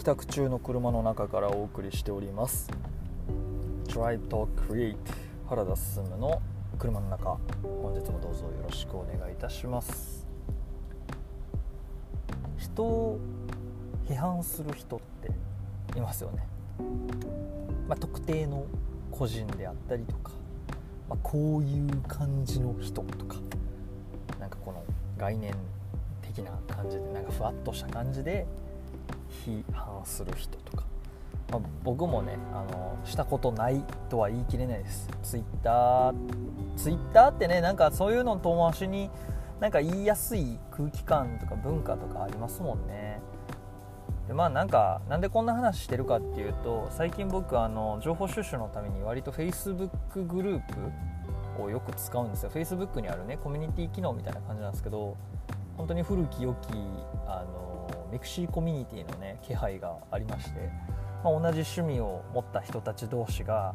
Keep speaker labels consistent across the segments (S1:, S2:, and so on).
S1: 帰宅中の車の中からお送りしております。Drive Talk Create 原田進の車の中。本日もどうぞよろしくお願いいたします。人を批判する人っていますよね、まあ、特定の個人であったりとか、まあ、こういう感じの人とかなんかこの概念的な感じでなんかふわっとした感じで批判する人とか、まあ、僕もねあのしたことないとは言い切れないです。ツイッターツイッターってねなんかそういうの遠回しになんか言いやすい空気感とか文化とかありますもんね。でまあなんかなんでこんな話してるかっていうと最近僕あの情報収集のために割と Facebook グループをよく使うんですよ。Facebook にあるねコミュニティ機能みたいな感じなんですけど本当に古き良きあの mixi コミュニティのね気配がありまして、まあ、同じ趣味を持った人たち同士が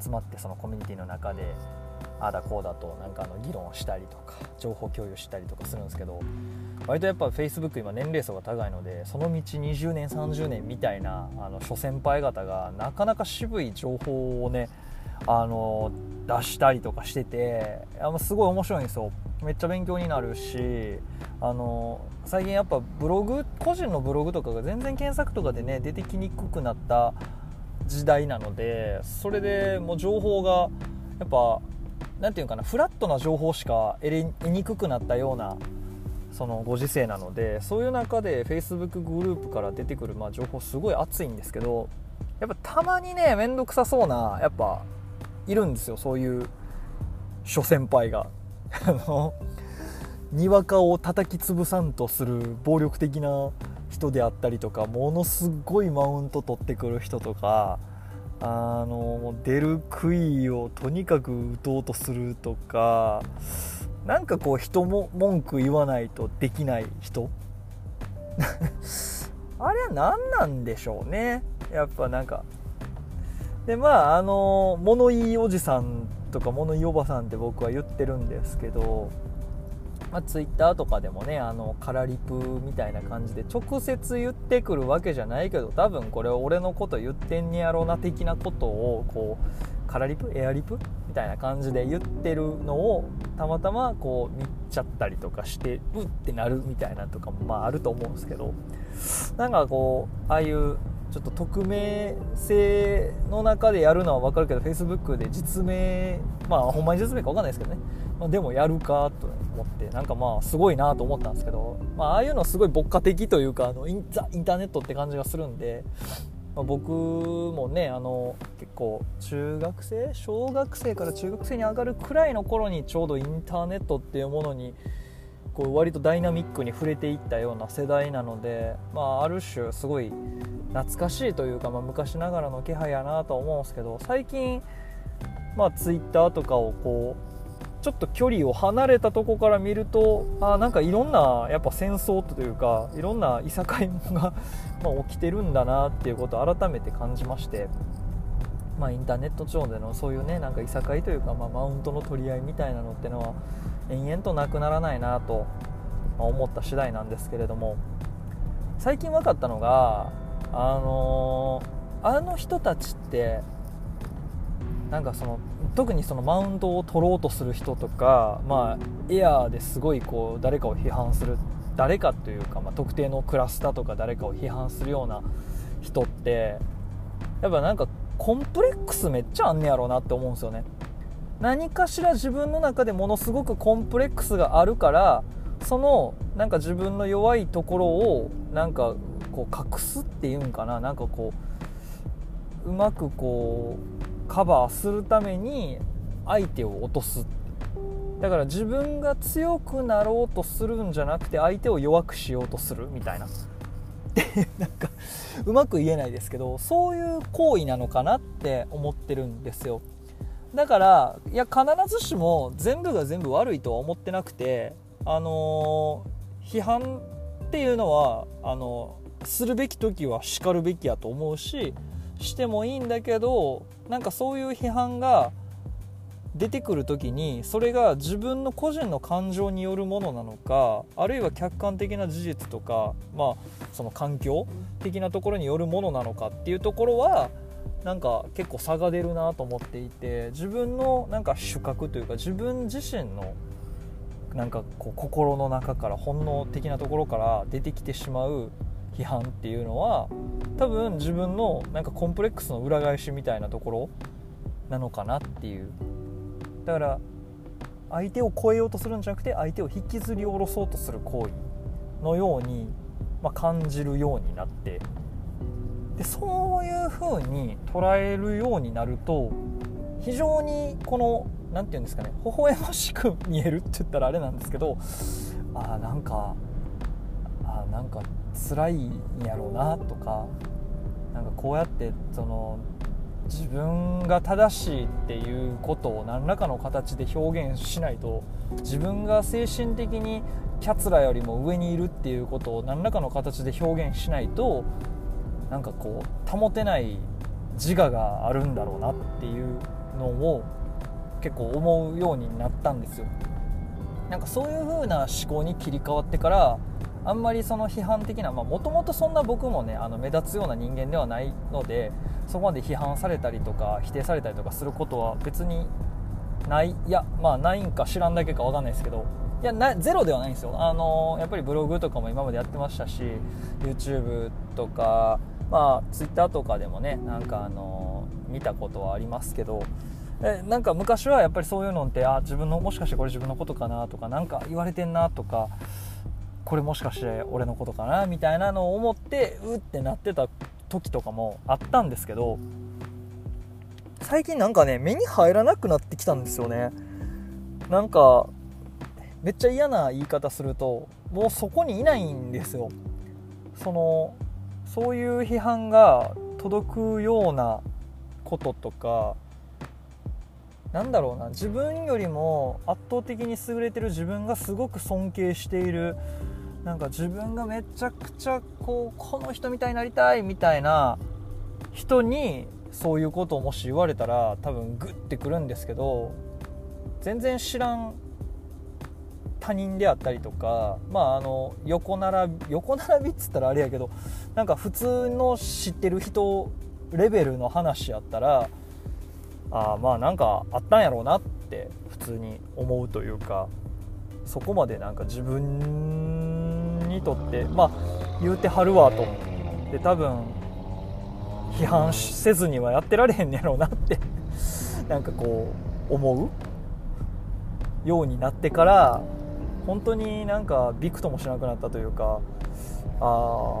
S1: 集まってそのコミュニティの中でああだこうだとなんかあの議論したりとか情報共有したりとかするんですけど割とやっぱ Facebook 今年齢層が高いのでその道20年30年みたいなあの諸先輩方がなかなか渋い情報をねあの出したりとかしててすごい面白いんですよ。めっちゃ勉強になるしあの最近やっぱブログ個人のブログとかが全然検索とかでね出てきにくくなった時代なのでそれでもう情報がやっぱ何て言うかなフラットな情報しか得にくくなったようなそのご時世なのでそういう中で Facebook グループから出てくるまあ情報すごい熱いんですけどやっぱたまにね面倒くさそうなやっぱいるんですよそういう諸先輩が。にわかを叩き潰さんとする暴力的な人であったりとかものすごいマウント取ってくる人とかあの出る杭をとにかく打とうとするとかなんかこう人も文句言わないとできない人？あれは何なんでしょうね。やっぱなんか。でまああの物言いおじさんとか物言いおばさんって僕は言ってるんですけど、まあ、Twitter とかでもねあのカラリプみたいな感じで直接言ってくるわけじゃないけど多分これ俺のこと言ってんねやろな的なことをこうカラリプ？エアリプ？みたいな感じで言ってるのをたまたまこう見ちゃったりとかしてうってなるみたいなとかもまああると思うんですけどなんかこうああいうちょっと匿名性の中でやるのは分かるけど Facebook で実名まあほんまに実名か分かんないですけどね、まあ、でもやるかと思ってなんかまあすごいなと思ったんですけど、まあ、ああいうのすごい牧歌的というかあのインザインターネットって感じがするんで、まあ、僕もねあの結構中学生小学生から中学生に上がるくらいの頃にちょうどインターネットっていうものにこう割とダイナミックに触れていったような世代なので、まあ、ある種すごい懐かしいというか、まあ、昔ながらの気配やなとは思うんですけど最近、まあ、ツイッターとかをこうちょっと距離を離れたとこから見るとあなんかいろんなやっぱ戦争というかいろんないさかいもが ま起きてるんだなっていうことを改めて感じまして。まあ、インターネット上でのそういうねなんかいさかいというか、まあ、マウントの取り合いみたいなのってのは延々となくならないなと思った次第なんですけれども最近分かったのがあのー、あの人たちってなんかその特にそのマウントを取ろうとする人とか、まあ、エアーですごいこう誰かを批判する誰かというか、まあ、特定のクラスターとか誰かを批判するような人ってやっぱなんかコンプレックスめっちゃあんねやろうなって思うんですよね。何かしら自分の中でものすごくコンプレックスがあるからそのなんか自分の弱いところをなんかこう隠すっていうんかな。なんかこううまくこうカバーするために相手を落とす。だから自分が強くなろうとするんじゃなくて相手を弱くしようとするみたいな。っ てなんかうまく言えないですけどそういう行為なのかなって思ってるんですよ。だからいや必ずしも全部が全部悪いとは思ってなくてあのー、批判っていうのはあのするべき時はしかるべきやと思うししてもいいんだけどなんかそういう批判が出てくる時にそれが自分の個人の感情によるものなのかあるいは客観的な事実とか、まあ、その環境的なところによるものなのかっていうところはなんか結構差が出るなと思っていて自分のなんか主角というか自分自身のなんかこう心の中から本能的なところから出てきてしまう批判っていうのは多分自分のなんかコンプレックスの裏返しみたいなところなのかなっていう。だから相手を超えようとするんじゃなくて相手を引きずり下ろそうとする行為のように、まあ、感じるようになって。でそういう風に捉えるようになると非常にこの何て言うんですかね微笑ましく見えるって言ったらあれなんですけどあなんかあなんか辛いんやろうなとかなんかこうやってその自分が正しいっていうことを何らかの形で表現しないと自分が精神的にキャツラよりも上にいるっていうことを何らかの形で表現しないとなんかこう保てない自我があるんだろうなっていうのを結構思うようになったんですよ。なんかそういう風な思考に切り替わってからあんまりその批判的なもともとそんな僕もねあの目立つような人間ではないのでそこまで批判されたりとか否定されたりとかすることは別にないいやまあないんか知らんだけか分かんないですけどいやなゼロではないんですよ。あのやっぱりブログとかも今までやってましたし YouTube とかまあ Twitter とかでもねなんかあの見たことはありますけどえなんか昔はやっぱりそういうのってあ自分のもしかしてこれ自分のことかなとか何か言われてんなとかこれもしかして俺のことかなみたいなのを思ってうってなってた時とかもあったんですけど最近なんかね目に入らなくなってきたんですよね。なんかめっちゃ嫌な言い方するともうそこにいないんですよ。そのそういう批判が届くようなこととかなんだろうな自分よりも圧倒的に優れてる自分がすごく尊敬しているなんか自分がめちゃくちゃこうこの人みたいになりたいみたいな人にそういうことをもし言われたら多分グッてくるんですけど全然知らん他人であったりとかまああの横並び横並びっつったらあれやけどなんか普通の知ってる人レベルの話やったらあまあなんかあったんやろうなって普通に思うというかそこまでなんか自分にとってまあ言うてはるわとで多分批判せずにはやってられへんねやろうなって なんかこう思うようになってから本当になんかびくともしなくなったというかあ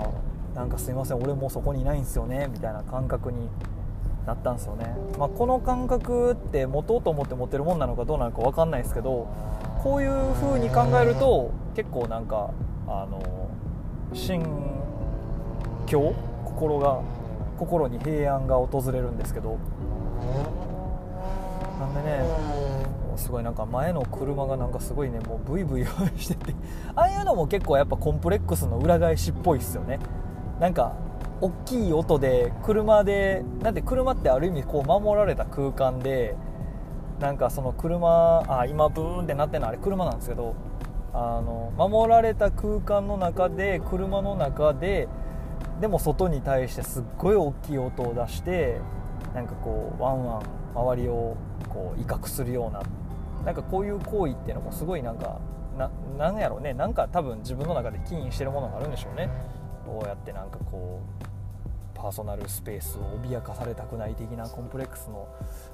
S1: あなんかすいません俺もうそこにいないんですよねみたいな感覚になったんですよね、まあ、この感覚って持とうと思って持ってるもんなのかどうなのか分かんないですけどこういう風に考えると結構なんかあの心境心が心に平安が訪れるんですけど。なんでねすごいなんか前の車がなんかすごいねもうブイブイしてて。ああいうのも結構やっぱコンプレックスの裏返しっぽいっすよね。なんか大きい音で車でなんで車ってある意味こう守られた空間でなんかその車あ今ブーンってなってるのあれ車なんですけどあの守られた空間の中で車の中ででも外に対してすっごい大きい音を出してなんかこうワンワン周りをこう威嚇するようななんかこういう行為っていうのもすごいなんかななんやろうね。なんか多分自分の中で起因してるものがあるんでしょうね。こうやってなんかこうパーソナルスペースを脅かされたくない的なコンプレックスの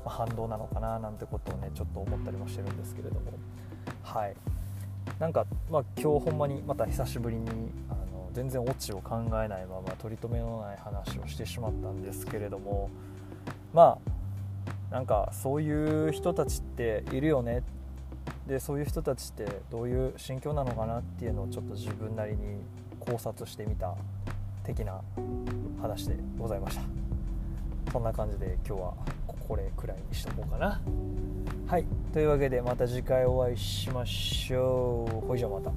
S1: 反動なのかななんてことをねちょっと思ったりもしてるんですけれども。はい。なんか、まあ、今日ほんまにまた久しぶりにあの全然オチを考えないまま取り留めのない話をしてしまったんですけれどもまあなんかそういう人たちっているよねでそういう人たちってどういう心境なのかなっていうのをちょっと自分なりに考察してみた的な話でございました。そんな感じで今日はこれくらいにしとこうかな。はい。というわけでまた次回お会いしましょう。ほいじゃまた。